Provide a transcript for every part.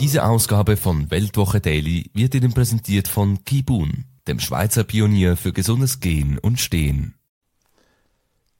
Diese Ausgabe von Weltwoche Daily wird Ihnen präsentiert von Kibun, dem Schweizer Pionier für gesundes Gehen und Stehen.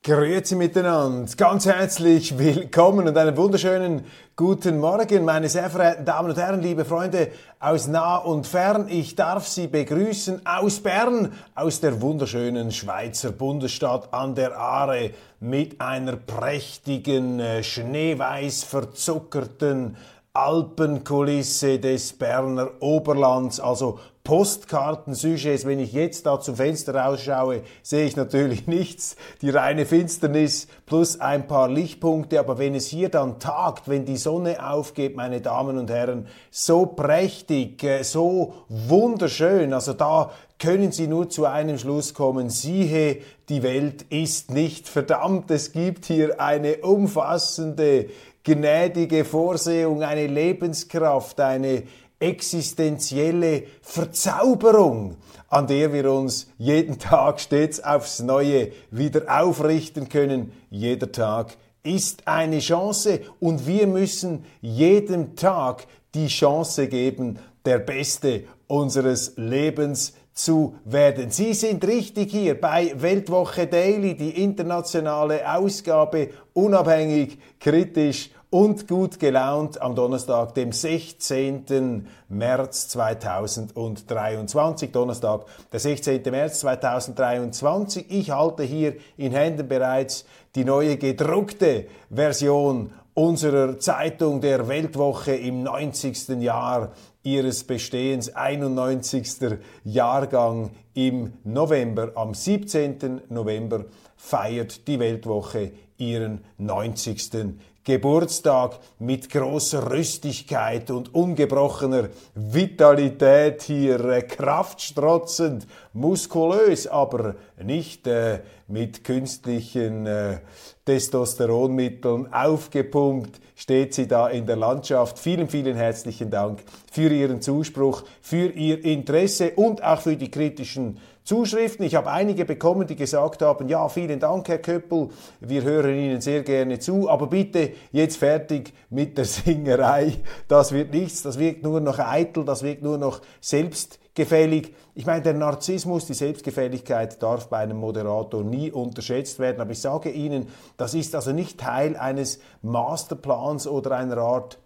Grüezi miteinander, ganz herzlich willkommen und einen wunderschönen guten Morgen, meine sehr verehrten Damen und Herren, liebe Freunde aus nah und fern. Ich darf Sie begrüßen aus Bern, aus der wunderschönen Schweizer Bundesstadt an der Aare mit einer prächtigen, äh, schneeweiß verzuckerten Alpenkulisse des Berner Oberlands, also Postkartensujets. Wenn ich jetzt da zum Fenster rausschaue, sehe ich natürlich nichts, die reine Finsternis plus ein paar Lichtpunkte. Aber wenn es hier dann tagt, wenn die Sonne aufgeht, meine Damen und Herren, so prächtig, äh, so wunderschön, also da können Sie nur zu einem Schluss kommen, siehe, die Welt ist nicht verdammt. Es gibt hier eine umfassende gnädige Vorsehung, eine Lebenskraft, eine existenzielle Verzauberung, an der wir uns jeden Tag stets aufs Neue wieder aufrichten können. Jeder Tag ist eine Chance und wir müssen jedem Tag die Chance geben, der Beste unseres Lebens zu werden. Sie sind richtig hier bei Weltwoche Daily, die internationale Ausgabe, unabhängig, kritisch und gut gelaunt am Donnerstag, dem 16. März 2023. Donnerstag, der 16. März 2023. Ich halte hier in Händen bereits die neue gedruckte Version unserer Zeitung der Weltwoche im 90. Jahr ihres Bestehens, 91. Jahrgang im November. Am 17. November feiert die Weltwoche ihren 90. Geburtstag mit großer Rüstigkeit und ungebrochener Vitalität hier, äh, kraftstrotzend, muskulös, aber nicht äh, mit künstlichen äh, Testosteronmitteln aufgepumpt, steht sie da in der Landschaft. Vielen, vielen herzlichen Dank für Ihren Zuspruch, für Ihr Interesse und auch für die kritischen Zuschriften. Ich habe einige bekommen, die gesagt haben, ja, vielen Dank, Herr Köppel, wir hören Ihnen sehr gerne zu, aber bitte jetzt fertig mit der Singerei. Das wird nichts, das wirkt nur noch eitel, das wirkt nur noch selbstgefällig. Ich meine, der Narzissmus, die Selbstgefälligkeit darf bei einem Moderator nie unterschätzt werden, aber ich sage Ihnen, das ist also nicht Teil eines Masterplans oder einer Art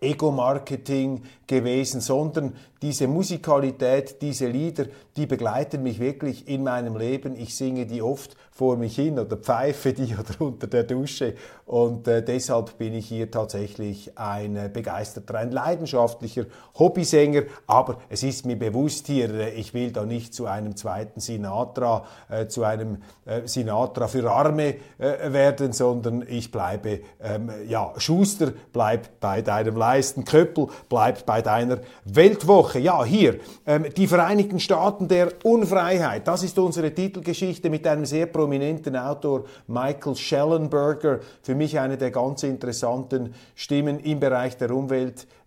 Ego-Marketing gewesen, sondern diese Musikalität, diese Lieder, die begleiten mich wirklich in meinem Leben. Ich singe die oft vor mich hin oder pfeife die oder unter der Dusche und äh, deshalb bin ich hier tatsächlich ein äh, begeisterter, ein leidenschaftlicher Hobbysänger, aber es ist mir bewusst hier, äh, ich will da nicht zu einem zweiten Sinatra, äh, zu einem äh, Sinatra für Arme äh, werden, sondern ich bleibe, ähm, ja, Schuster bleibt bei deinem Leisten, Köppel bleibt bei deiner Weltwoche. Ja, hier, ähm, die Vereinigten Staaten der Unfreiheit. Das ist unsere Titelgeschichte mit einem sehr prominenten Autor, Michael Schellenberger. Für mich eine der ganz interessanten Stimmen im Bereich der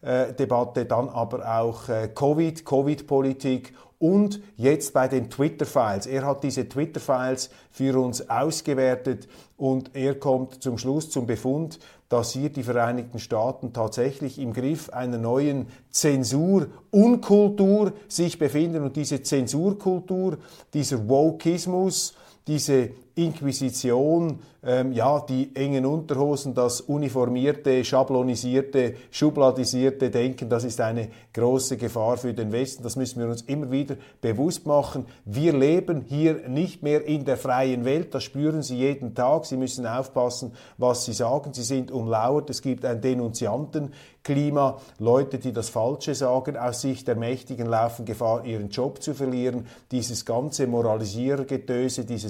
Umweltdebatte. Dann aber auch äh, Covid, Covid-Politik und jetzt bei den Twitter-Files. Er hat diese Twitter-Files für uns ausgewertet und er kommt zum Schluss zum Befund, dass hier die Vereinigten Staaten tatsächlich im Griff einer neuen Zensur-Unkultur sich befinden und diese Zensurkultur, dieser Wokismus, diese Inquisition, ähm, ja, die engen Unterhosen, das uniformierte, schablonisierte, schubladisierte Denken, das ist eine große Gefahr für den Westen. Das müssen wir uns immer wieder bewusst machen. Wir leben hier nicht mehr in der freien Welt, das spüren Sie jeden Tag. Sie müssen aufpassen, was Sie sagen. Sie sind umlauert. Es gibt ein Denunziantenklima. Leute, die das Falsche sagen, aus Sicht der Mächtigen laufen Gefahr, ihren Job zu verlieren. Dieses ganze Moralisiergetöse, diese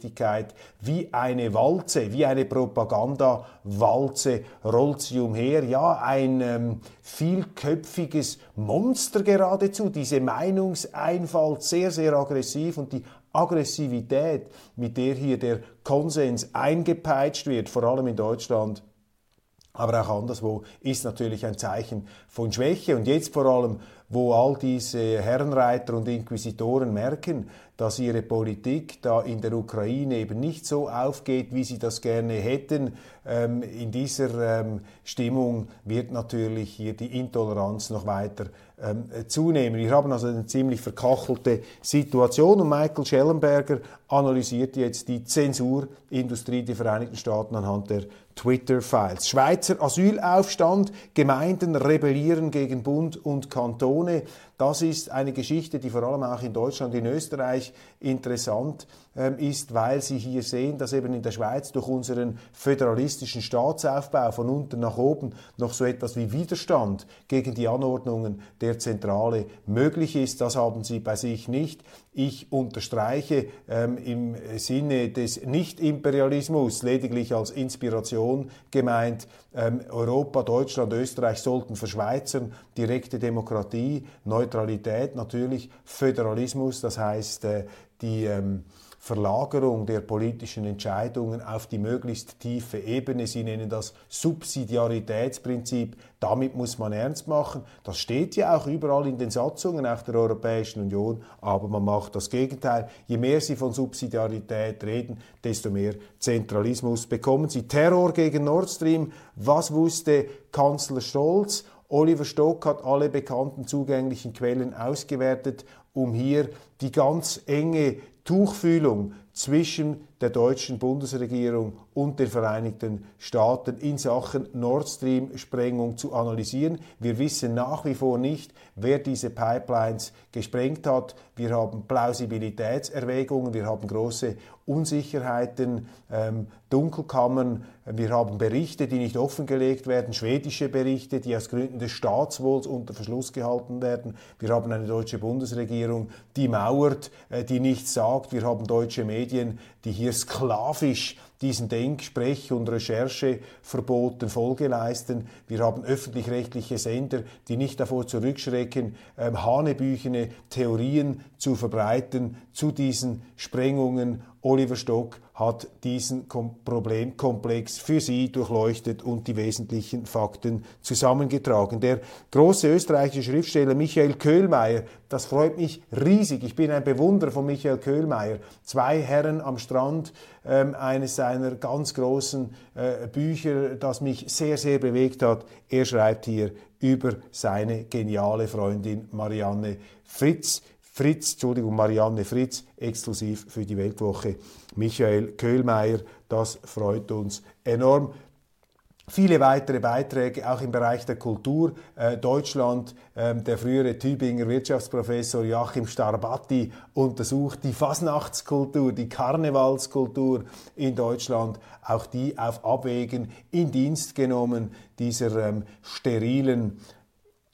Selbstgerechtigkeit, wie eine Walze, wie eine Propagandawalze rollt sie umher. Ja, ein ähm, vielköpfiges Monster geradezu. Diese Meinungseinfalt sehr, sehr aggressiv und die Aggressivität, mit der hier der Konsens eingepeitscht wird, vor allem in Deutschland, aber auch anderswo, ist natürlich ein Zeichen von Schwäche. Und jetzt vor allem, wo all diese Herrenreiter und Inquisitoren merken, dass ihre Politik da in der Ukraine eben nicht so aufgeht, wie sie das gerne hätten. Ähm, in dieser ähm, Stimmung wird natürlich hier die Intoleranz noch weiter ähm, zunehmen. Wir haben also eine ziemlich verkachelte Situation und Michael Schellenberger analysiert jetzt die Zensurindustrie der Vereinigten Staaten anhand der Twitter-Files. Schweizer Asylaufstand, Gemeinden rebellieren gegen Bund und Kantone. Das ist eine Geschichte, die vor allem auch in Deutschland, in Österreich interessant ähm, ist, weil Sie hier sehen, dass eben in der Schweiz durch unseren föderalistischen Staatsaufbau von unten nach oben noch so etwas wie Widerstand gegen die Anordnungen der Zentrale möglich ist. Das haben Sie bei sich nicht. Ich unterstreiche ähm, im Sinne des Nicht-Imperialismus lediglich als Inspiration gemeint, ähm, Europa, Deutschland, Österreich sollten verschweizern, direkte Demokratie, Neutralität, natürlich Föderalismus, das heißt äh, die ähm, Verlagerung der politischen Entscheidungen auf die möglichst tiefe Ebene. Sie nennen das Subsidiaritätsprinzip. Damit muss man ernst machen. Das steht ja auch überall in den Satzungen auch der Europäischen Union, aber man macht das Gegenteil. Je mehr Sie von Subsidiarität reden, desto mehr Zentralismus bekommen Sie. Terror gegen Nord Stream. Was wusste Kanzler Scholz? Oliver Stock hat alle bekannten zugänglichen Quellen ausgewertet, um hier die ganz enge Tuchfühlung zwischen der deutschen Bundesregierung und den Vereinigten Staaten in Sachen Nord Stream-Sprengung zu analysieren. Wir wissen nach wie vor nicht, wer diese Pipelines gesprengt hat. Wir haben Plausibilitätserwägungen, wir haben große Unsicherheiten, ähm, Dunkelkammern, wir haben Berichte, die nicht offengelegt werden, schwedische Berichte, die aus Gründen des Staatswohls unter Verschluss gehalten werden. Wir haben eine deutsche Bundesregierung, die mauert, äh, die nichts sagt. Wir haben deutsche Medien, die hier sklavisch diesen Denk-, Sprech- und Rechercheverboten Folge leisten. Wir haben öffentlich-rechtliche Sender, die nicht davor zurückschrecken, ähm, hanebüchene Theorien zu verbreiten zu diesen Sprengungen. Oliver Stock hat diesen Problemkomplex für Sie durchleuchtet und die wesentlichen Fakten zusammengetragen. Der große österreichische Schriftsteller Michael Köhlmeier, das freut mich riesig. Ich bin ein Bewunderer von Michael Köhlmeier. Zwei Herren am Strand, ähm, eines seiner ganz großen äh, Bücher, das mich sehr, sehr bewegt hat. Er schreibt hier über seine geniale Freundin Marianne Fritz. Fritz, Entschuldigung, Marianne Fritz, exklusiv für die Weltwoche. Michael Köhlmeier, das freut uns enorm. Viele weitere Beiträge auch im Bereich der Kultur. Äh, Deutschland, äh, der frühere Tübinger Wirtschaftsprofessor Joachim Starbatti untersucht die Fasnachtskultur, die Karnevalskultur in Deutschland, auch die auf Abwägen in Dienst genommen dieser ähm, sterilen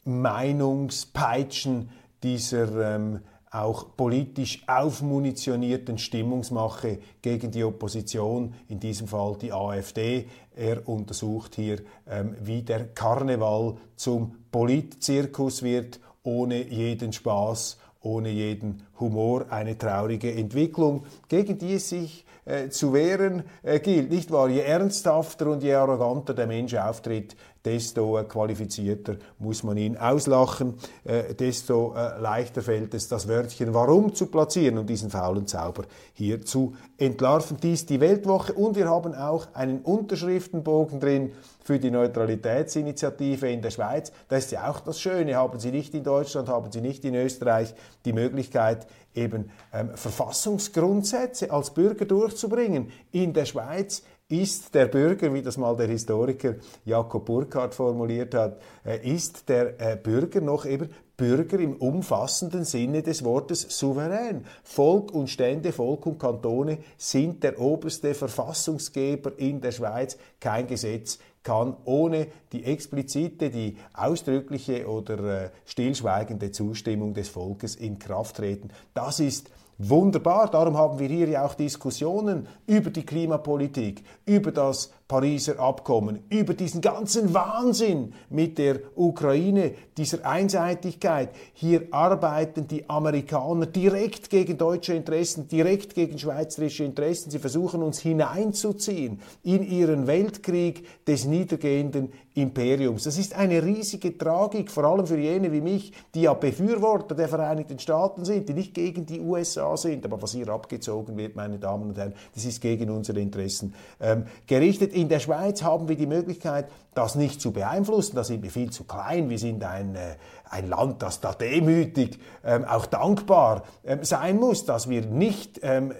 Meinungspeitschen, dieser ähm, auch politisch aufmunitionierten Stimmungsmache gegen die Opposition, in diesem Fall die AfD. Er untersucht hier, ähm, wie der Karneval zum Politzirkus wird, ohne jeden Spaß, ohne jeden Humor, eine traurige Entwicklung, gegen die es sich äh, zu wehren äh, gilt. Nicht wahr? Je ernsthafter und je arroganter der Mensch auftritt, desto äh, qualifizierter muss man ihn auslachen, äh, desto äh, leichter fällt es, das Wörtchen Warum zu platzieren und diesen faulen Zauber hier zu entlarven. Dies die Weltwoche und wir haben auch einen Unterschriftenbogen drin für die Neutralitätsinitiative in der Schweiz. Das ist ja auch das Schöne, haben Sie nicht in Deutschland, haben Sie nicht in Österreich die Möglichkeit, eben ähm, Verfassungsgrundsätze als Bürger durchzubringen. In der Schweiz ist der Bürger, wie das mal der Historiker Jakob Burkhardt formuliert hat, äh, ist der äh, Bürger noch eben Bürger im umfassenden Sinne des Wortes souverän. Volk und Stände, Volk und Kantone sind der oberste Verfassungsgeber in der Schweiz. Kein Gesetz kann ohne die explizite, die ausdrückliche oder äh, stillschweigende Zustimmung des Volkes in Kraft treten. Das ist Wunderbar, darum haben wir hier ja auch Diskussionen über die Klimapolitik, über das Pariser Abkommen, über diesen ganzen Wahnsinn mit der Ukraine, dieser Einseitigkeit. Hier arbeiten die Amerikaner direkt gegen deutsche Interessen, direkt gegen schweizerische Interessen. Sie versuchen uns hineinzuziehen in ihren Weltkrieg des niedergehenden Imperiums. Das ist eine riesige Tragik, vor allem für jene wie mich, die ja Befürworter der Vereinigten Staaten sind, die nicht gegen die USA sind. Aber was hier abgezogen wird, meine Damen und Herren, das ist gegen unsere Interessen ähm, gerichtet. In der Schweiz haben wir die Möglichkeit, das nicht zu beeinflussen. Da sind wir viel zu klein. Wir sind ein, äh, ein Land, das da demütig, ähm, auch dankbar ähm, sein muss, dass wir nicht ähm,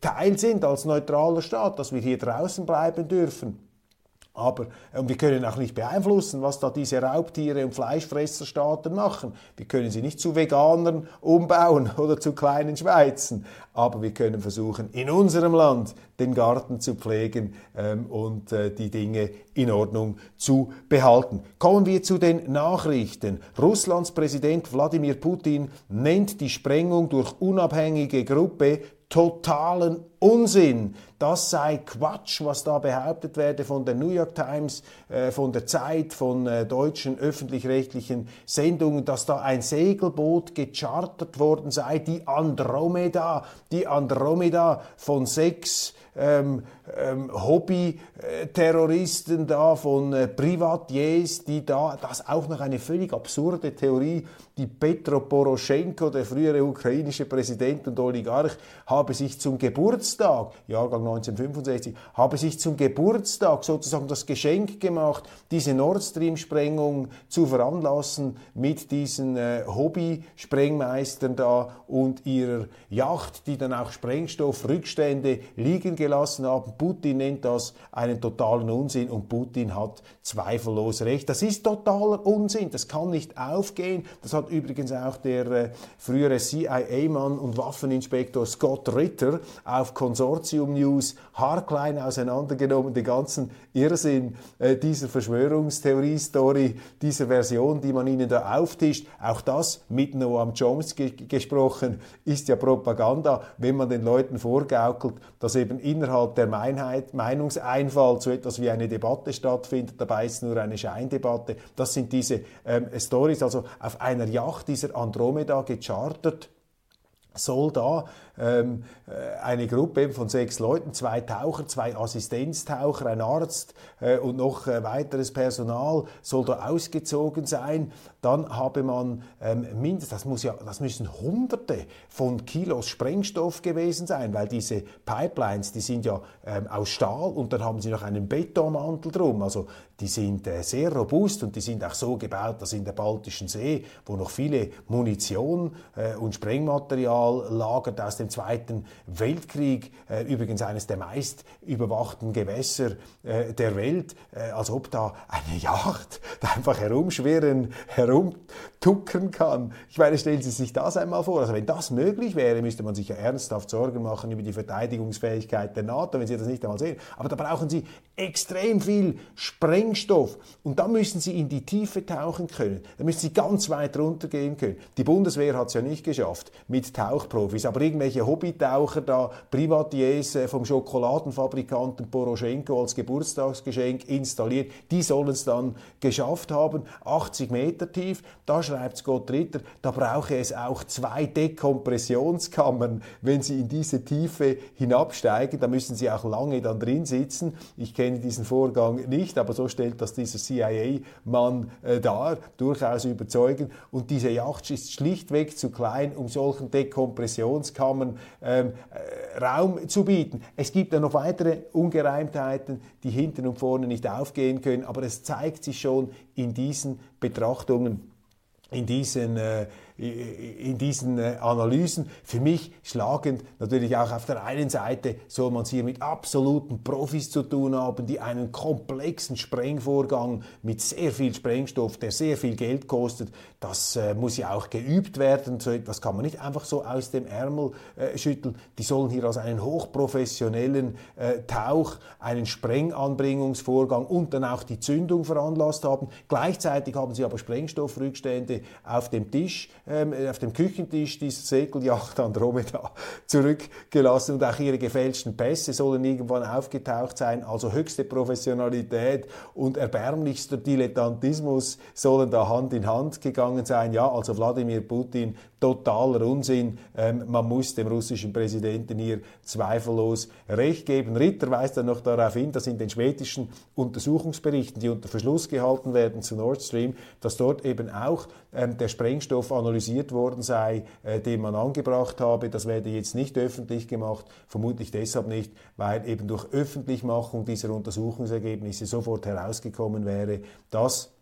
Teil sind als neutraler Staat, dass wir hier draußen bleiben dürfen. Aber und wir können auch nicht beeinflussen, was da diese Raubtiere und Fleischfresserstaaten machen. Wir können sie nicht zu Veganern umbauen oder zu kleinen Schweizen. Aber wir können versuchen, in unserem Land den Garten zu pflegen ähm, und äh, die Dinge in Ordnung zu behalten. Kommen wir zu den Nachrichten. Russlands Präsident Wladimir Putin nennt die Sprengung durch unabhängige Gruppe totalen Unsinn. Das sei Quatsch, was da behauptet werde von der New York Times, äh, von der Zeit, von äh, deutschen öffentlich-rechtlichen Sendungen, dass da ein Segelboot gechartert worden sei, die Andromeda, die Andromeda von sechs ähm, ähm, Hobby-Terroristen da, von äh, Privatiers, die da, das auch noch eine völlig absurde Theorie, die Petro Poroschenko, der frühere ukrainische Präsident und Oligarch, habe sich zum Geburtstag, Jahrgang 1965, habe sich zum Geburtstag sozusagen das Geschenk gemacht, diese Nord Stream-Sprengung zu veranlassen mit diesen äh, Hobby-Sprengmeistern da und ihrer Yacht, die dann auch Sprengstoffrückstände liegen gelassen haben. Putin nennt das einen totalen Unsinn und Putin hat zweifellos recht. Das ist totaler Unsinn, das kann nicht aufgehen. Das hat übrigens auch der äh, frühere CIA-Mann und Waffeninspektor Scott Ritter auf Consortium News haarklein auseinandergenommen, den ganzen Irrsinn äh, dieser Verschwörungstheorie-Story, dieser Version, die man ihnen da auftischt. Auch das mit Noam Chomsky gesprochen, ist ja Propaganda, wenn man den Leuten vorgaukelt, dass eben innerhalb der Meinheit, Meinungseinfall zu etwas wie eine Debatte stattfindet, dabei ist nur eine Scheindebatte. Das sind diese ähm, Stories, also auf einer Yacht dieser Andromeda gechartert soll da ähm, äh, eine Gruppe von sechs Leuten, zwei Taucher, zwei Assistenztaucher, ein Arzt äh, und noch äh, weiteres Personal soll da ausgezogen sein. Dann habe man ähm, mindestens, das, muss ja, das müssen Hunderte von Kilos Sprengstoff gewesen sein, weil diese Pipelines, die sind ja ähm, aus Stahl und dann haben sie noch einen Betonmantel drum. Also die sind äh, sehr robust und die sind auch so gebaut, dass in der Baltischen See, wo noch viele Munition äh, und Sprengmaterial lagert aus dem Zweiten Weltkrieg, äh, übrigens eines der meist überwachten Gewässer äh, der Welt, äh, als ob da eine Yacht da einfach herumschwirren, herumtuckern kann. Ich meine, stellen Sie sich das einmal vor. Also wenn das möglich wäre, müsste man sich ja ernsthaft Sorgen machen über die Verteidigungsfähigkeit der NATO, wenn Sie das nicht einmal sehen. Aber da brauchen Sie extrem viel Sprengstoff und da müssen Sie in die Tiefe tauchen können. Da müssen Sie ganz weit runtergehen können. Die Bundeswehr hat es ja nicht geschafft mit Tauchprofis, aber irgendwelche Hobbytaucher da, Privatiers äh, vom Schokoladenfabrikanten Poroschenko als Geburtstagsgeschenk installiert, die sollen es dann geschafft haben. 80 Meter tief, da schreibt Scott Ritter, da brauche es auch zwei Dekompressionskammern, wenn Sie in diese Tiefe hinabsteigen, da müssen Sie auch lange dann drin sitzen. Ich kenne diesen Vorgang nicht, aber so stellt das dieser CIA-Mann äh, dar, durchaus überzeugend. Und diese Yacht ist schlichtweg zu klein, um solchen Dekompressionskammern ähm, äh, Raum zu bieten. Es gibt dann noch weitere Ungereimtheiten, die hinten und vorne nicht aufgehen können, aber es zeigt sich schon in diesen Betrachtungen, in diesen äh, in diesen äh, Analysen. Für mich schlagend natürlich auch auf der einen Seite soll man es hier mit absoluten Profis zu tun haben, die einen komplexen Sprengvorgang mit sehr viel Sprengstoff, der sehr viel Geld kostet, das äh, muss ja auch geübt werden. So etwas kann man nicht einfach so aus dem Ärmel äh, schütteln. Die sollen hier als einen hochprofessionellen Tauch einen Sprenganbringungsvorgang und dann auch die Zündung veranlasst haben. Gleichzeitig haben sie aber Sprengstoffrückstände auf dem Tisch ähm, auf dem Küchentisch dieser Segelyacht Andromeda zurückgelassen und auch ihre gefälschten Pässe sollen irgendwann aufgetaucht sein. Also höchste Professionalität und erbärmlichster Dilettantismus sollen da Hand in Hand gegangen sein. Ja, also Wladimir Putin totaler Unsinn. Ähm, man muss dem russischen Präsidenten hier zweifellos Recht geben. Ritter weist dann noch darauf hin, dass in den schwedischen Untersuchungsberichten, die unter Verschluss gehalten werden zu Nord Stream, dass dort eben auch ähm, der Sprengstoff analysiert worden sei, äh, den man angebracht habe. Das werde jetzt nicht öffentlich gemacht, vermutlich deshalb nicht, weil eben durch Öffentlichmachung dieser Untersuchungsergebnisse sofort herausgekommen wäre, dass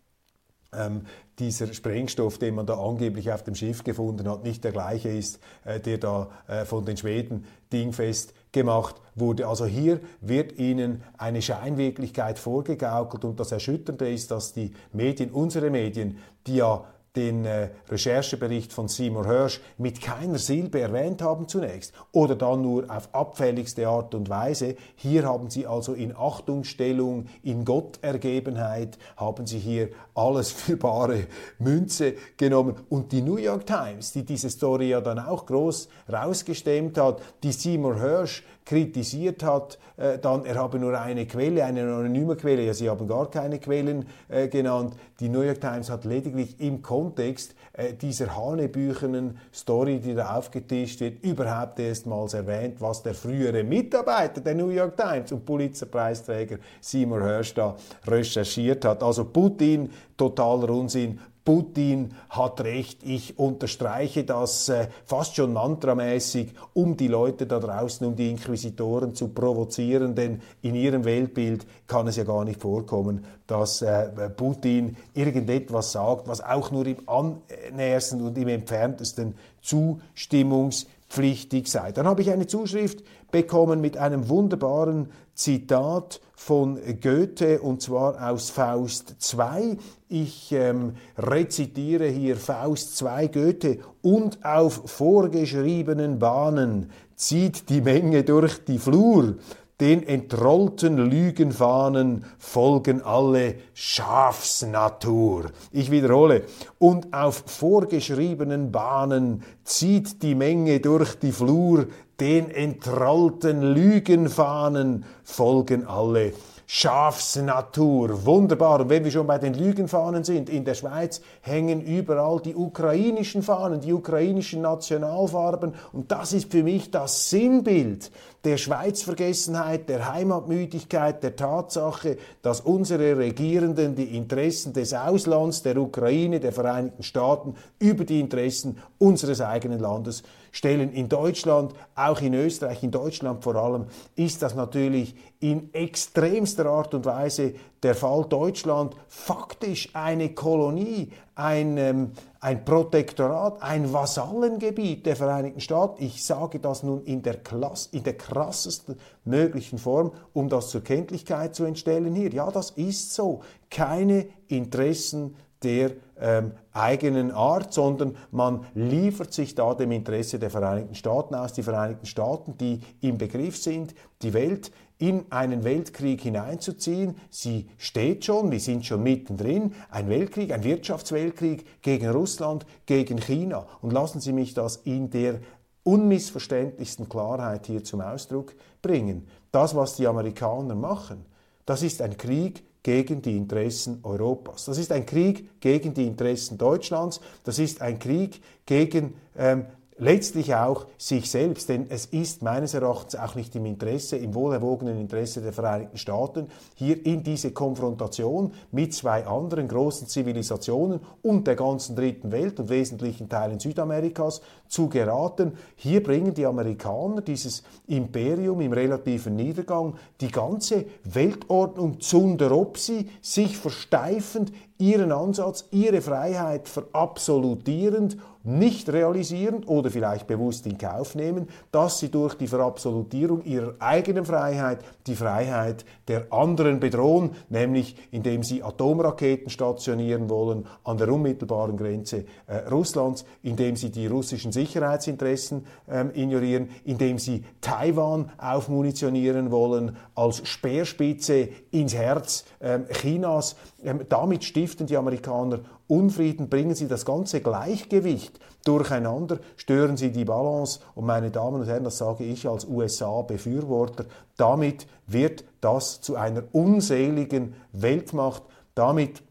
ähm, dieser Sprengstoff, den man da angeblich auf dem Schiff gefunden hat, nicht der gleiche ist, äh, der da äh, von den Schweden dingfest gemacht wurde. Also hier wird ihnen eine Scheinwirklichkeit vorgegaukelt und das Erschütternde ist, dass die Medien, unsere Medien, die ja den äh, Recherchebericht von Seymour Hirsch mit keiner Silbe erwähnt haben zunächst oder dann nur auf abfälligste Art und Weise. Hier haben sie also in Achtungsstellung, in Gottergebenheit, haben sie hier alles für bare Münze genommen. Und die New York Times, die diese Story ja dann auch groß rausgestemmt hat, die Seymour Hirsch kritisiert hat, äh, dann er habe nur eine Quelle, eine anonyme Quelle, ja, sie haben gar keine Quellen äh, genannt. Die New York Times hat lediglich im Kontext äh, dieser hanebüchenen Story, die da aufgetischt wird, überhaupt erstmals erwähnt, was der frühere Mitarbeiter der New York Times und Pulitzerpreisträger Seymour Hersh da recherchiert hat. Also Putin, totaler Unsinn, Putin hat recht, ich unterstreiche das äh, fast schon mantramäßig, um die Leute da draußen, um die Inquisitoren zu provozieren, denn in ihrem Weltbild kann es ja gar nicht vorkommen, dass äh, Putin irgendetwas sagt, was auch nur im annähersten und im entferntesten zustimmungspflichtig sei. Dann habe ich eine Zuschrift bekommen mit einem wunderbaren Zitat von Goethe und zwar aus Faust 2. Ich ähm, rezitiere hier Faust 2 Goethe und auf vorgeschriebenen Bahnen zieht die Menge durch die Flur. Den entrollten Lügenfahnen folgen alle Schafsnatur. Ich wiederhole. Und auf vorgeschriebenen Bahnen zieht die Menge durch die Flur, den entrollten Lügenfahnen folgen alle Schafsnatur. Wunderbar. Und wenn wir schon bei den Lügenfahnen sind, in der Schweiz hängen überall die ukrainischen Fahnen, die ukrainischen Nationalfarben. Und das ist für mich das Sinnbild der Schweizvergessenheit, der Heimatmüdigkeit, der Tatsache, dass unsere Regierenden die Interessen des Auslands, der Ukraine, der Vereinigten Staaten über die Interessen unseres eigenen Landes stellen. In Deutschland, auch in Österreich, in Deutschland vor allem, ist das natürlich in extremster Art und Weise der Fall. Deutschland faktisch eine Kolonie, ein, ähm, ein Protektorat, ein Vasallengebiet der Vereinigten Staaten. Ich sage das nun in der, Klasse, in der krassesten möglichen Form, um das zur Kenntlichkeit zu entstellen hier. Ja, das ist so. Keine Interessen der ähm, eigenen Art, sondern man liefert sich da dem Interesse der Vereinigten Staaten aus. Die Vereinigten Staaten, die im Begriff sind, die Welt in einen Weltkrieg hineinzuziehen. Sie steht schon, wir sind schon mittendrin, ein Weltkrieg, ein Wirtschaftsweltkrieg gegen Russland, gegen China. Und lassen Sie mich das in der unmissverständlichsten Klarheit hier zum Ausdruck bringen. Das, was die Amerikaner machen, das ist ein Krieg gegen die Interessen Europas. Das ist ein Krieg gegen die Interessen Deutschlands. Das ist ein Krieg gegen ähm, letztlich auch sich selbst, denn es ist meines Erachtens auch nicht im Interesse, im wohlerwogenen Interesse der Vereinigten Staaten, hier in diese Konfrontation mit zwei anderen großen Zivilisationen und der ganzen dritten Welt und wesentlichen Teilen Südamerikas zu geraten. Hier bringen die Amerikaner dieses Imperium im relativen Niedergang, die ganze Weltordnung zunderopsi, sich versteifend ihren Ansatz, ihre Freiheit verabsolutierend nicht realisieren oder vielleicht bewusst in Kauf nehmen, dass sie durch die Verabsolutierung ihrer eigenen Freiheit die Freiheit der anderen bedrohen, nämlich indem sie Atomraketen stationieren wollen an der unmittelbaren Grenze äh, Russlands, indem sie die russischen Sicherheitsinteressen ähm, ignorieren, indem sie Taiwan aufmunitionieren wollen als Speerspitze ins Herz ähm, Chinas. Ähm, damit stiften die Amerikaner Unfrieden, bringen sie das ganze Gleichgewicht durcheinander, stören sie die Balance. Und meine Damen und Herren, das sage ich als USA-Befürworter, damit wird das zu einer unseligen Weltmacht. Damit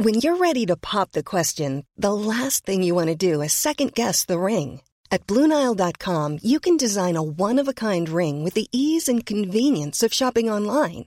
When you're ready to pop the question, the last thing you want to do is second guess the ring. At BlueNile.com you can design a one-of-a-kind ring with the ease and convenience of shopping online.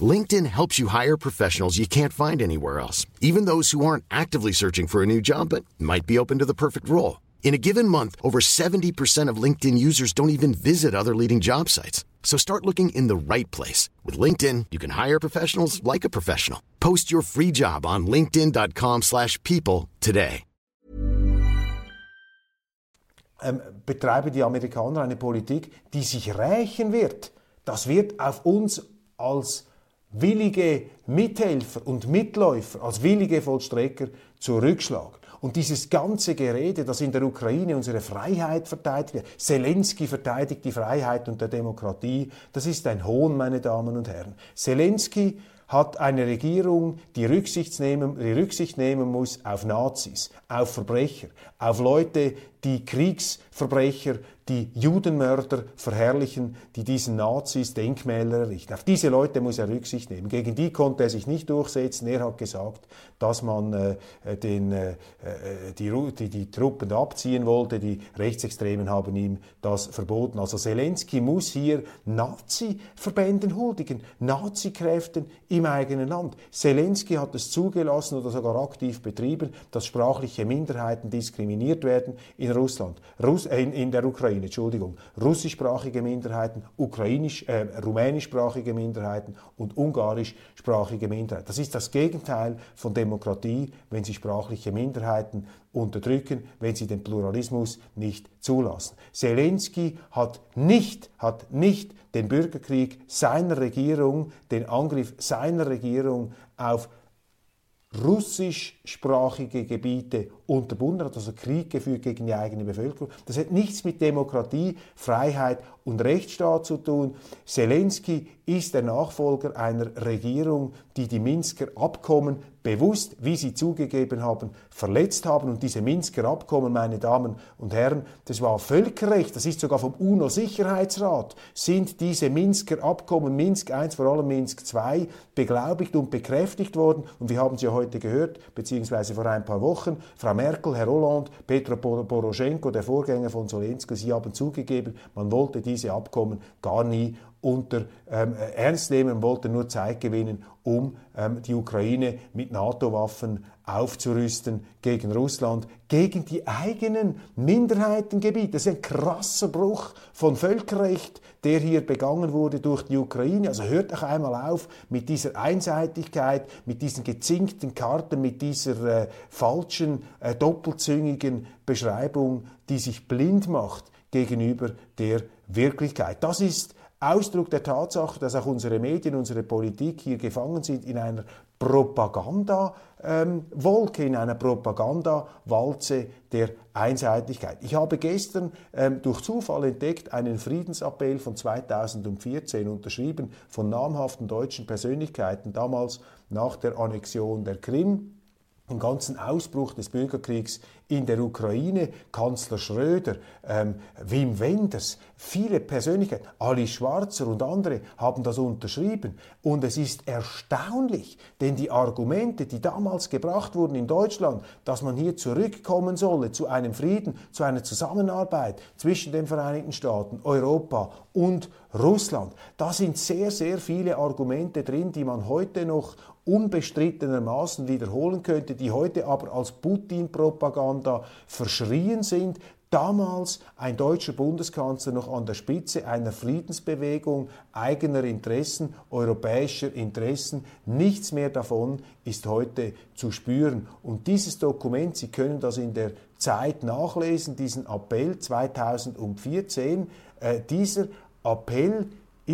LinkedIn helps you hire professionals you can't find anywhere else, even those who aren't actively searching for a new job but might be open to the perfect role. In a given month, over 70% of LinkedIn users don't even visit other leading job sites. So start looking in the right place. With LinkedIn, you can hire professionals like a professional. Post your free job on linkedin.com slash people today. Ähm, betreiben die Amerikaner eine Politik, die sich rächen wird. Das wird auf uns als willige Mithelfer und Mitläufer, als willige Vollstrecker zurückschlagen. Und dieses ganze Gerede, das in der Ukraine unsere Freiheit verteidigt, Zelensky verteidigt die Freiheit und der Demokratie, das ist ein Hohn, meine Damen und Herren. Zelensky hat eine Regierung, die Rücksicht nehmen, die Rücksicht nehmen muss auf Nazis, auf Verbrecher, auf Leute, die Kriegsverbrecher, die Judenmörder verherrlichen, die diesen Nazis Denkmäler errichten. Auf diese Leute muss er Rücksicht nehmen. Gegen die konnte er sich nicht durchsetzen. Er hat gesagt, dass man äh, den, äh, die, die, die Truppen abziehen wollte. Die Rechtsextremen haben ihm das verboten. Also Zelensky muss hier Nazi-Verbänden huldigen, Nazi-Kräften im eigenen Land. Zelensky hat es zugelassen oder sogar aktiv betrieben, dass sprachliche Minderheiten diskriminiert werden in Russland, Russ, äh, in, in der Ukraine. Ukraine, Entschuldigung, russischsprachige Minderheiten, ukrainisch, äh, rumänischsprachige Minderheiten und ungarischsprachige Minderheiten. Das ist das Gegenteil von Demokratie, wenn Sie sprachliche Minderheiten unterdrücken, wenn sie den Pluralismus nicht zulassen. Zelensky hat nicht, hat nicht den Bürgerkrieg seiner Regierung, den Angriff seiner Regierung auf russischsprachige Gebiete unterbunden hat, also Krieg geführt gegen die eigene Bevölkerung. Das hat nichts mit Demokratie, Freiheit und Rechtsstaat zu tun. Zelensky ist der Nachfolger einer Regierung, die die Minsker Abkommen bewusst, wie sie zugegeben haben, verletzt haben. Und diese Minsker Abkommen, meine Damen und Herren, das war Völkerrecht, das ist sogar vom UNO-Sicherheitsrat, sind diese Minsker Abkommen, Minsk I, vor allem Minsk II, beglaubigt und bekräftigt worden. Und wir haben sie heute gehört, beziehungsweise vor ein paar Wochen, Frau Merkel, Herr Hollande, Petro Poroschenko, der Vorgänger von Zelensky, sie haben zugegeben, man wollte diese Abkommen gar nie unter ähm, ernst nehmen, wollte nur Zeit gewinnen, um ähm, die Ukraine mit NATO-Waffen aufzurüsten gegen Russland, gegen die eigenen Minderheitengebiete. Das ist ein krasser Bruch von Völkerrecht, der hier begangen wurde durch die Ukraine. Also hört doch einmal auf mit dieser Einseitigkeit, mit diesen gezinkten Karten, mit dieser äh, falschen, äh, doppelzüngigen Beschreibung, die sich blind macht gegenüber der Wirklichkeit. Das ist Ausdruck der Tatsache, dass auch unsere Medien, unsere Politik hier gefangen sind in einer Propaganda-Wolke, ähm, in einer Propaganda-Walze der Einseitigkeit. Ich habe gestern ähm, durch Zufall entdeckt einen Friedensappell von 2014 unterschrieben von namhaften deutschen Persönlichkeiten, damals nach der Annexion der Krim im ganzen Ausbruch des Bürgerkriegs in der Ukraine, Kanzler Schröder, ähm, Wim Wenders, viele Persönlichkeiten, Ali Schwarzer und andere, haben das unterschrieben. Und es ist erstaunlich, denn die Argumente, die damals gebracht wurden in Deutschland, dass man hier zurückkommen solle zu einem Frieden, zu einer Zusammenarbeit zwischen den Vereinigten Staaten, Europa und Russland, da sind sehr, sehr viele Argumente drin, die man heute noch unbestrittenermaßen wiederholen könnte, die heute aber als Putin-Propaganda verschrien sind, damals ein deutscher Bundeskanzler noch an der Spitze einer Friedensbewegung eigener Interessen, europäischer Interessen. Nichts mehr davon ist heute zu spüren. Und dieses Dokument, Sie können das in der Zeit nachlesen, diesen Appell 2014, äh, dieser Appell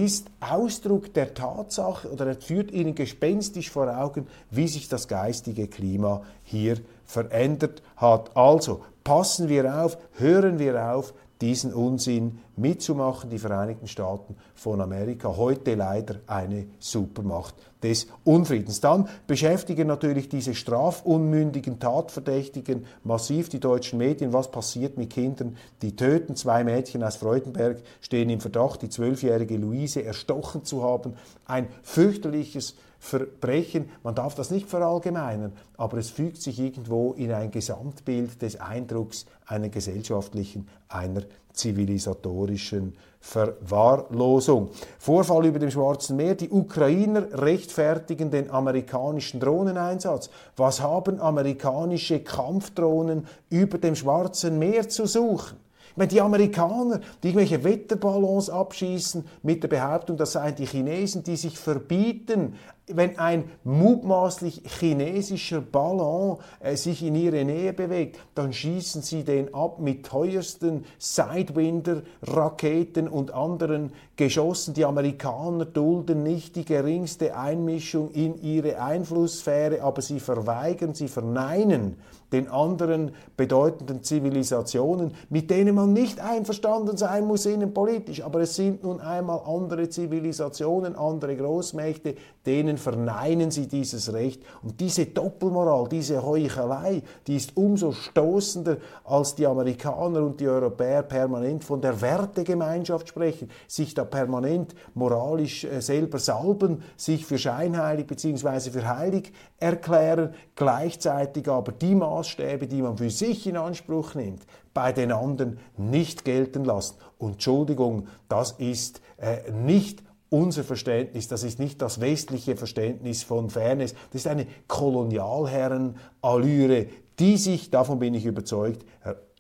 ist Ausdruck der Tatsache oder er führt Ihnen gespenstisch vor Augen, wie sich das geistige Klima hier verändert hat. Also passen wir auf, hören wir auf, diesen Unsinn mitzumachen. Die Vereinigten Staaten von Amerika, heute leider eine Supermacht des Unfriedens. Dann beschäftigen natürlich diese strafunmündigen Tatverdächtigen massiv die deutschen Medien. Was passiert mit Kindern, die töten? Zwei Mädchen aus Freudenberg stehen im Verdacht, die zwölfjährige Luise erstochen zu haben. Ein fürchterliches Verbrechen. Man darf das nicht verallgemeinern, aber es fügt sich irgendwo in ein Gesamtbild des Eindrucks einer gesellschaftlichen, einer zivilisatorischen Verwahrlosung. Vorfall über dem Schwarzen Meer. Die Ukrainer rechtfertigen den amerikanischen Drohneneinsatz. Was haben amerikanische Kampfdrohnen über dem Schwarzen Meer zu suchen? meine, die Amerikaner, die irgendwelche Wetterballons abschießen mit der Behauptung, das seien die Chinesen, die sich verbieten, wenn ein mutmaßlich chinesischer Ballon äh, sich in ihre Nähe bewegt, dann schießen sie den ab mit teuersten Sidewinder-Raketen und anderen Geschossen. Die Amerikaner dulden nicht die geringste Einmischung in ihre Einflusssphäre, aber sie verweigern, sie verneinen den anderen bedeutenden Zivilisationen, mit denen man nicht einverstanden sein muss innenpolitisch, aber es sind nun einmal andere Zivilisationen, andere Großmächte, denen verneinen sie dieses Recht. Und diese Doppelmoral, diese Heuchelei, die ist umso stoßender, als die Amerikaner und die Europäer permanent von der Wertegemeinschaft sprechen, sich da permanent moralisch äh, selber salben, sich für scheinheilig bzw. für heilig erklären, gleichzeitig aber die Maßstäbe, die man für sich in Anspruch nimmt, bei den anderen nicht gelten lassen. Und Entschuldigung, das ist äh, nicht unser Verständnis, das ist nicht das westliche Verständnis von Fairness, das ist eine Kolonialherren-Allüre, die sich, davon bin ich überzeugt,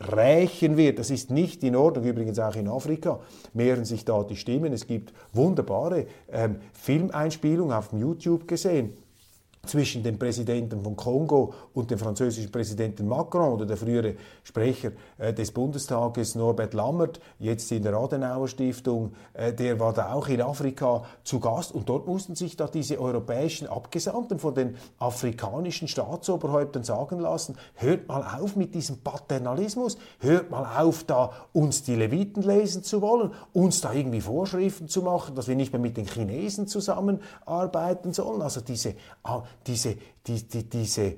rächen wird. Das ist nicht in Ordnung, übrigens auch in Afrika mehren sich da die Stimmen. Es gibt wunderbare ähm, Filmeinspielungen auf YouTube gesehen zwischen dem Präsidenten von Kongo und dem französischen Präsidenten Macron oder der frühere Sprecher äh, des Bundestages Norbert Lammert, jetzt in der Adenauer Stiftung, äh, der war da auch in Afrika zu Gast und dort mussten sich da diese europäischen Abgesandten von den afrikanischen Staatsoberhäuptern sagen lassen, hört mal auf mit diesem Paternalismus, hört mal auf da uns die Leviten lesen zu wollen, uns da irgendwie Vorschriften zu machen, dass wir nicht mehr mit den Chinesen zusammenarbeiten sollen. Also diese diese, die, die, diese, äh,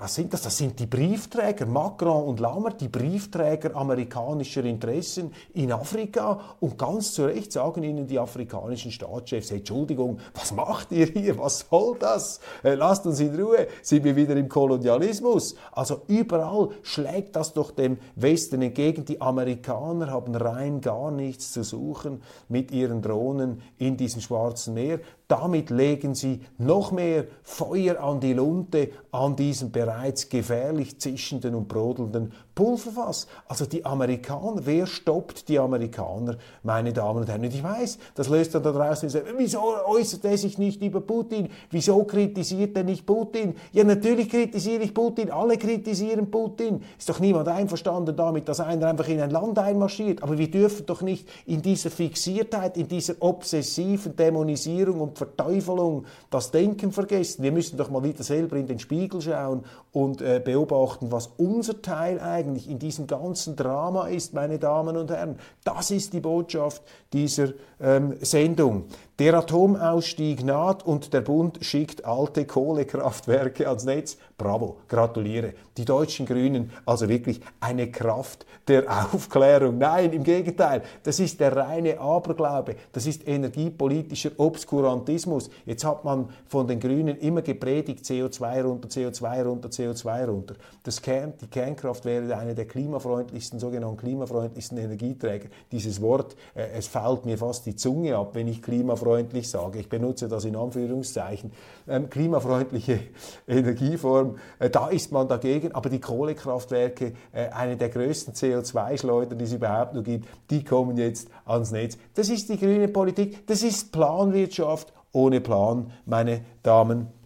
was sind das? Das sind die Briefträger, Macron und Lammert, die Briefträger amerikanischer Interessen in Afrika. Und ganz zu Recht sagen ihnen die afrikanischen Staatschefs, Entschuldigung, was macht ihr hier? Was soll das? Äh, lasst uns in Ruhe. Sind wir wieder im Kolonialismus? Also überall schlägt das doch dem Westen entgegen. Die Amerikaner haben rein gar nichts zu suchen mit ihren Drohnen in diesem Schwarzen Meer. Damit legen sie noch mehr Feuer an die Lunte an diesem bereits gefährlich zischenden und brodelnden Pulverfass. Also die Amerikaner, wer stoppt die Amerikaner, meine Damen und Herren? Und ich weiß, das löst dann da draußen, wieso äußert er sich nicht über Putin? Wieso kritisiert er nicht Putin? Ja, natürlich kritisiere ich Putin, alle kritisieren Putin. Ist doch niemand einverstanden damit, dass einer einfach in ein Land einmarschiert. Aber wir dürfen doch nicht in dieser Fixiertheit, in dieser obsessiven Dämonisierung und Verteufelung das Denken vergessen. Wir müssen doch mal wieder selber in den Spiegel schauen und äh, beobachten, was unser Teil eigentlich in diesem ganzen Drama ist, meine Damen und Herren. Das ist die Botschaft dieser ähm, Sendung. Der Atomausstieg naht und der Bund schickt alte Kohlekraftwerke ans Netz. Bravo, gratuliere. Die deutschen Grünen, also wirklich eine Kraft der Aufklärung. Nein, im Gegenteil, das ist der reine Aberglaube. Das ist energiepolitischer Obskurantismus. Jetzt hat man von den Grünen immer gepredigt, CO2 runter, CO2 runter, CO2 runter. Das Kern, die Kernkraft wäre eine der klimafreundlichsten, sogenannten klimafreundlichsten Energieträger. Dieses Wort, äh, es fällt mir fast die Zunge ab, wenn ich klimafreundlich klimafreundlich sage, ich benutze das in Anführungszeichen, ähm, klimafreundliche Energieform, äh, da ist man dagegen, aber die Kohlekraftwerke, äh, eine der größten CO2-Schleudern, die es überhaupt noch gibt, die kommen jetzt ans Netz. Das ist die grüne Politik, das ist Planwirtschaft ohne Plan, meine Damen und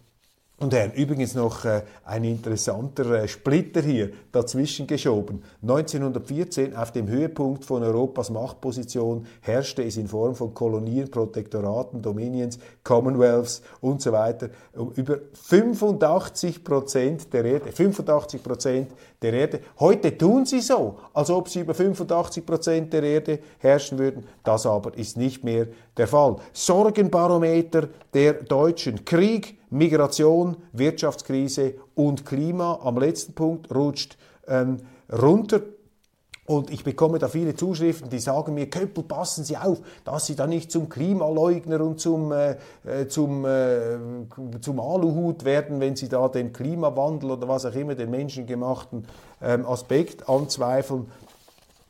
Herren, übrigens noch äh, ein interessanter äh, Splitter hier dazwischen geschoben. 1914, auf dem Höhepunkt von Europas Machtposition, herrschte es in Form von Kolonien, Protektoraten, Dominions, Commonwealths und so weiter um über 85 Prozent der Erde. 85 Prozent der Erde. Heute tun sie so, als ob sie über 85 Prozent der Erde herrschen würden. Das aber ist nicht mehr der Fall. Sorgenbarometer der Deutschen. Krieg, Migration, Wirtschaftskrise und Klima. Am letzten Punkt rutscht ähm, runter. Und ich bekomme da viele Zuschriften, die sagen mir, Köppel, passen Sie auf, dass Sie da nicht zum Klimaleugner und zum, äh, äh, zum, äh, zum Aluhut werden, wenn Sie da den Klimawandel oder was auch immer, den menschengemachten ähm, Aspekt anzweifeln.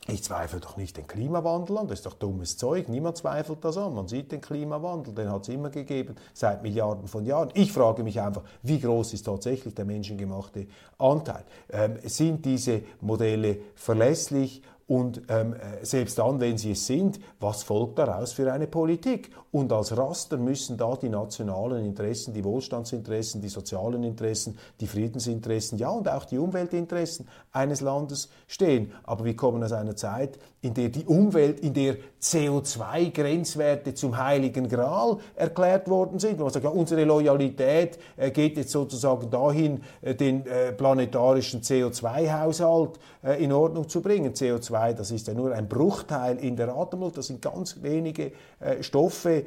Ich zweifle doch nicht den Klimawandel an, das ist doch dummes Zeug. Niemand zweifelt das an. Man sieht den Klimawandel, den hat es immer gegeben, seit Milliarden von Jahren. Ich frage mich einfach, wie groß ist tatsächlich der menschengemachte Anteil? Ähm, sind diese Modelle verlässlich? Und ähm, äh, selbst dann, wenn sie es sind, was folgt daraus für eine Politik? Und als Raster müssen da die nationalen Interessen, die Wohlstandsinteressen, die sozialen Interessen, die Friedensinteressen, ja und auch die Umweltinteressen eines Landes stehen. Aber wir kommen aus einer Zeit, in der die Umwelt, in der CO2-Grenzwerte zum heiligen Gral erklärt worden sind. Man sagt, ja, unsere Loyalität äh, geht jetzt sozusagen dahin, äh, den äh, planetarischen CO2-Haushalt äh, in Ordnung zu bringen. CO2, das ist ja nur ein Bruchteil in der Atemluft, das sind ganz wenige Stoffe,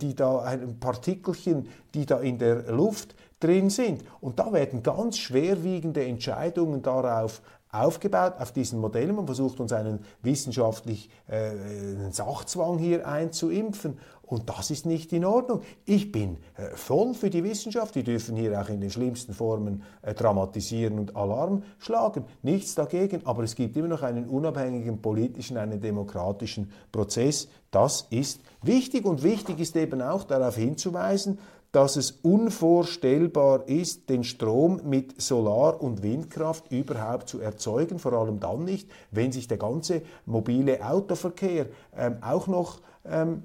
die da, ein Partikelchen, die da in der Luft drin sind. Und da werden ganz schwerwiegende Entscheidungen darauf aufgebaut auf diesen Modellen. Man versucht uns einen wissenschaftlich äh, Sachzwang hier einzuimpfen. Und das ist nicht in Ordnung. Ich bin äh, voll für die Wissenschaft. Die dürfen hier auch in den schlimmsten Formen äh, dramatisieren und Alarm schlagen. Nichts dagegen. Aber es gibt immer noch einen unabhängigen politischen, einen demokratischen Prozess. Das ist wichtig. Und wichtig ist eben auch darauf hinzuweisen, dass es unvorstellbar ist, den Strom mit Solar- und Windkraft überhaupt zu erzeugen, vor allem dann nicht, wenn sich der ganze mobile Autoverkehr ähm, auch noch ähm,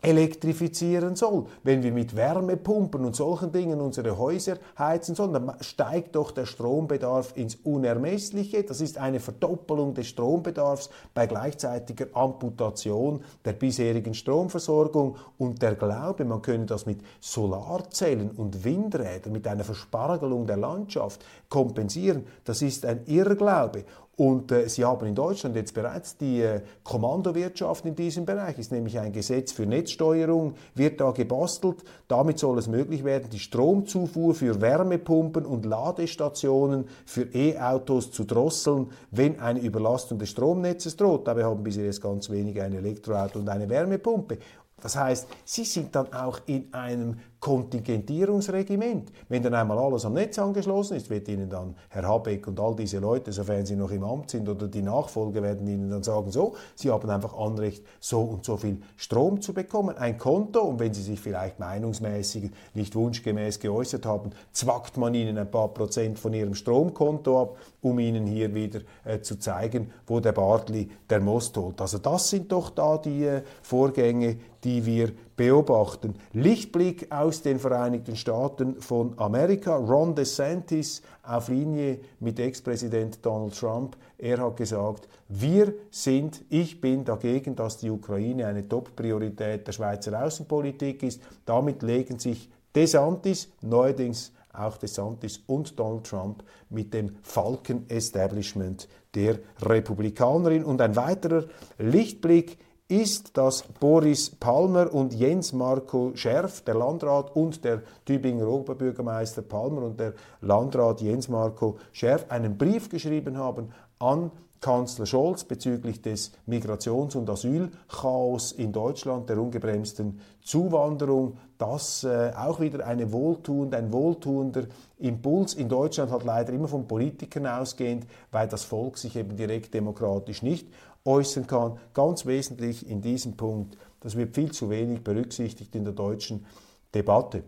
elektrifizieren soll. Wenn wir mit Wärmepumpen und solchen Dingen unsere Häuser heizen sollen, dann steigt doch der Strombedarf ins Unermessliche. Das ist eine Verdoppelung des Strombedarfs bei gleichzeitiger Amputation der bisherigen Stromversorgung und der Glaube, man könne das mit Solarzellen und Windrädern, mit einer Verspargelung der Landschaft kompensieren, das ist ein Irrglaube. Und äh, Sie haben in Deutschland jetzt bereits die äh, Kommandowirtschaft in diesem Bereich, ist nämlich ein Gesetz für Netzsteuerung, wird da gebastelt. Damit soll es möglich werden, die Stromzufuhr für Wärmepumpen und Ladestationen für E-Autos zu drosseln, wenn eine Überlastung des Stromnetzes droht. Dabei haben bisher jetzt ganz wenige ein Elektroauto und eine Wärmepumpe. Das heißt, Sie sind dann auch in einem Kontingentierungsregiment. Wenn dann einmal alles am Netz angeschlossen ist, wird Ihnen dann Herr Habeck und all diese Leute, sofern sie noch im Amt sind oder die Nachfolger, werden Ihnen dann sagen, so, Sie haben einfach Anrecht, so und so viel Strom zu bekommen, ein Konto und wenn Sie sich vielleicht meinungsmäßig nicht wunschgemäß geäußert haben, zwackt man Ihnen ein paar Prozent von Ihrem Stromkonto ab, um Ihnen hier wieder äh, zu zeigen, wo der Bartli der Most holt. Also das sind doch da die äh, Vorgänge, die wir beobachten. Lichtblick aus den Vereinigten Staaten von Amerika. Ron DeSantis auf Linie mit Ex-Präsident Donald Trump. Er hat gesagt, wir sind, ich bin dagegen, dass die Ukraine eine Top-Priorität der Schweizer Außenpolitik ist. Damit legen sich DeSantis, neuerdings auch DeSantis und Donald Trump mit dem Falken-Establishment der Republikanerin. Und ein weiterer Lichtblick ist, dass Boris Palmer und Jens Marco Scherf, der Landrat und der Tübinger Oberbürgermeister Palmer und der Landrat Jens Marco Scherf einen Brief geschrieben haben an Kanzler Scholz bezüglich des Migrations- und Asylchaos in Deutschland, der ungebremsten Zuwanderung, das äh, auch wieder eine wohltuend, ein wohltuender Impuls. In Deutschland hat leider immer von Politikern ausgehend, weil das Volk sich eben direkt demokratisch nicht äußern kann. Ganz wesentlich in diesem Punkt, das wird viel zu wenig berücksichtigt in der deutschen Debatte.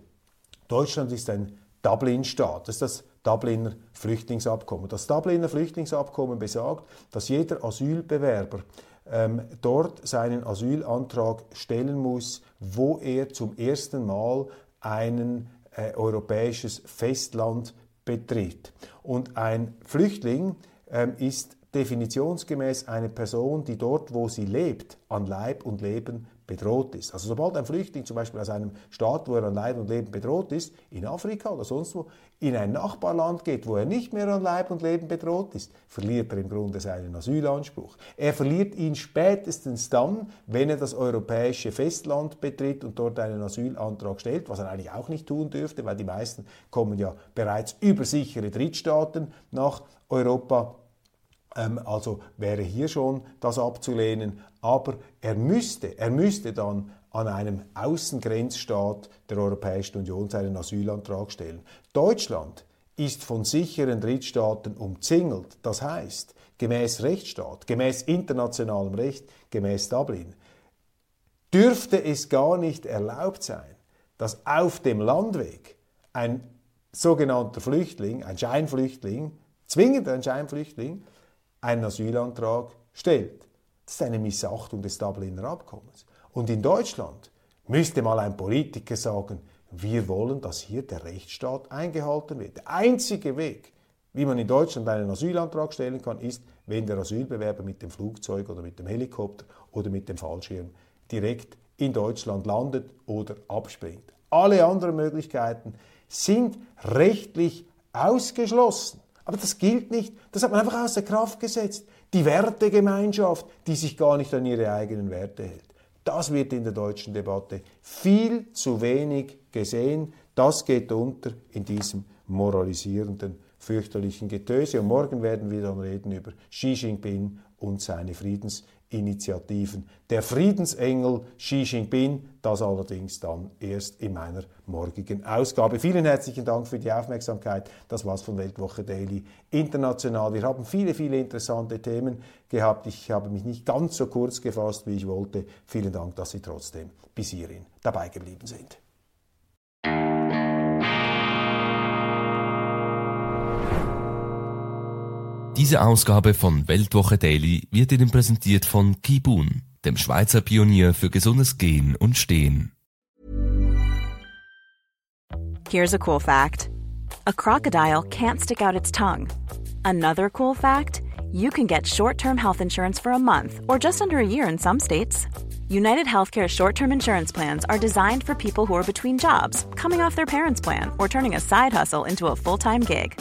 Deutschland ist ein Dublin-Staat. Das ist das Dubliner Flüchtlingsabkommen. Das Dubliner Flüchtlingsabkommen besagt, dass jeder Asylbewerber ähm, dort seinen Asylantrag stellen muss, wo er zum ersten Mal ein äh, europäisches Festland betritt. Und ein Flüchtling ähm, ist definitionsgemäß eine Person, die dort, wo sie lebt, an Leib und Leben bedroht ist. Also sobald ein Flüchtling zum Beispiel aus einem Staat, wo er an Leib und Leben bedroht ist, in Afrika oder sonst wo, in ein Nachbarland geht, wo er nicht mehr an Leib und Leben bedroht ist, verliert er im Grunde seinen Asylanspruch. Er verliert ihn spätestens dann, wenn er das europäische Festland betritt und dort einen Asylantrag stellt, was er eigentlich auch nicht tun dürfte, weil die meisten kommen ja bereits über sichere Drittstaaten nach Europa also wäre hier schon das abzulehnen, aber er müsste, er müsste dann an einem Außengrenzstaat der Europäischen Union seinen Asylantrag stellen. Deutschland ist von sicheren Drittstaaten umzingelt. Das heißt, gemäß Rechtsstaat, gemäß internationalem Recht, gemäß Dublin, dürfte es gar nicht erlaubt sein, dass auf dem Landweg ein sogenannter Flüchtling, ein Scheinflüchtling, zwingend ein Scheinflüchtling, einen Asylantrag stellt. Das ist eine Missachtung des Dubliner Abkommens. Und in Deutschland müsste mal ein Politiker sagen, wir wollen, dass hier der Rechtsstaat eingehalten wird. Der einzige Weg, wie man in Deutschland einen Asylantrag stellen kann, ist, wenn der Asylbewerber mit dem Flugzeug oder mit dem Helikopter oder mit dem Fallschirm direkt in Deutschland landet oder abspringt. Alle anderen Möglichkeiten sind rechtlich ausgeschlossen. Aber das gilt nicht. Das hat man einfach außer Kraft gesetzt. Die Wertegemeinschaft, die sich gar nicht an ihre eigenen Werte hält. Das wird in der deutschen Debatte viel zu wenig gesehen. Das geht unter in diesem moralisierenden, fürchterlichen Getöse. Und morgen werden wir dann reden über Xi Jinping und seine Friedens Initiativen. Der Friedensengel Xi Jinping, das allerdings dann erst in meiner morgigen Ausgabe. Vielen herzlichen Dank für die Aufmerksamkeit. Das war's von Weltwoche Daily International. Wir haben viele, viele interessante Themen gehabt. Ich habe mich nicht ganz so kurz gefasst, wie ich wollte. Vielen Dank, dass Sie trotzdem bis hierhin dabei geblieben sind. Diese Ausgabe von Weltwoche Daily wird Ihnen präsentiert von Kibun, dem Schweizer Pionier für gesundes Gehen und Stehen. Here's a cool fact. A crocodile can't stick out its tongue. Another cool fact, you can get short-term health insurance for a month or just under a year in some states. United Healthcare short-term insurance plans are designed for people who are between jobs, coming off their parents' plan, or turning a side hustle into a full-time gig.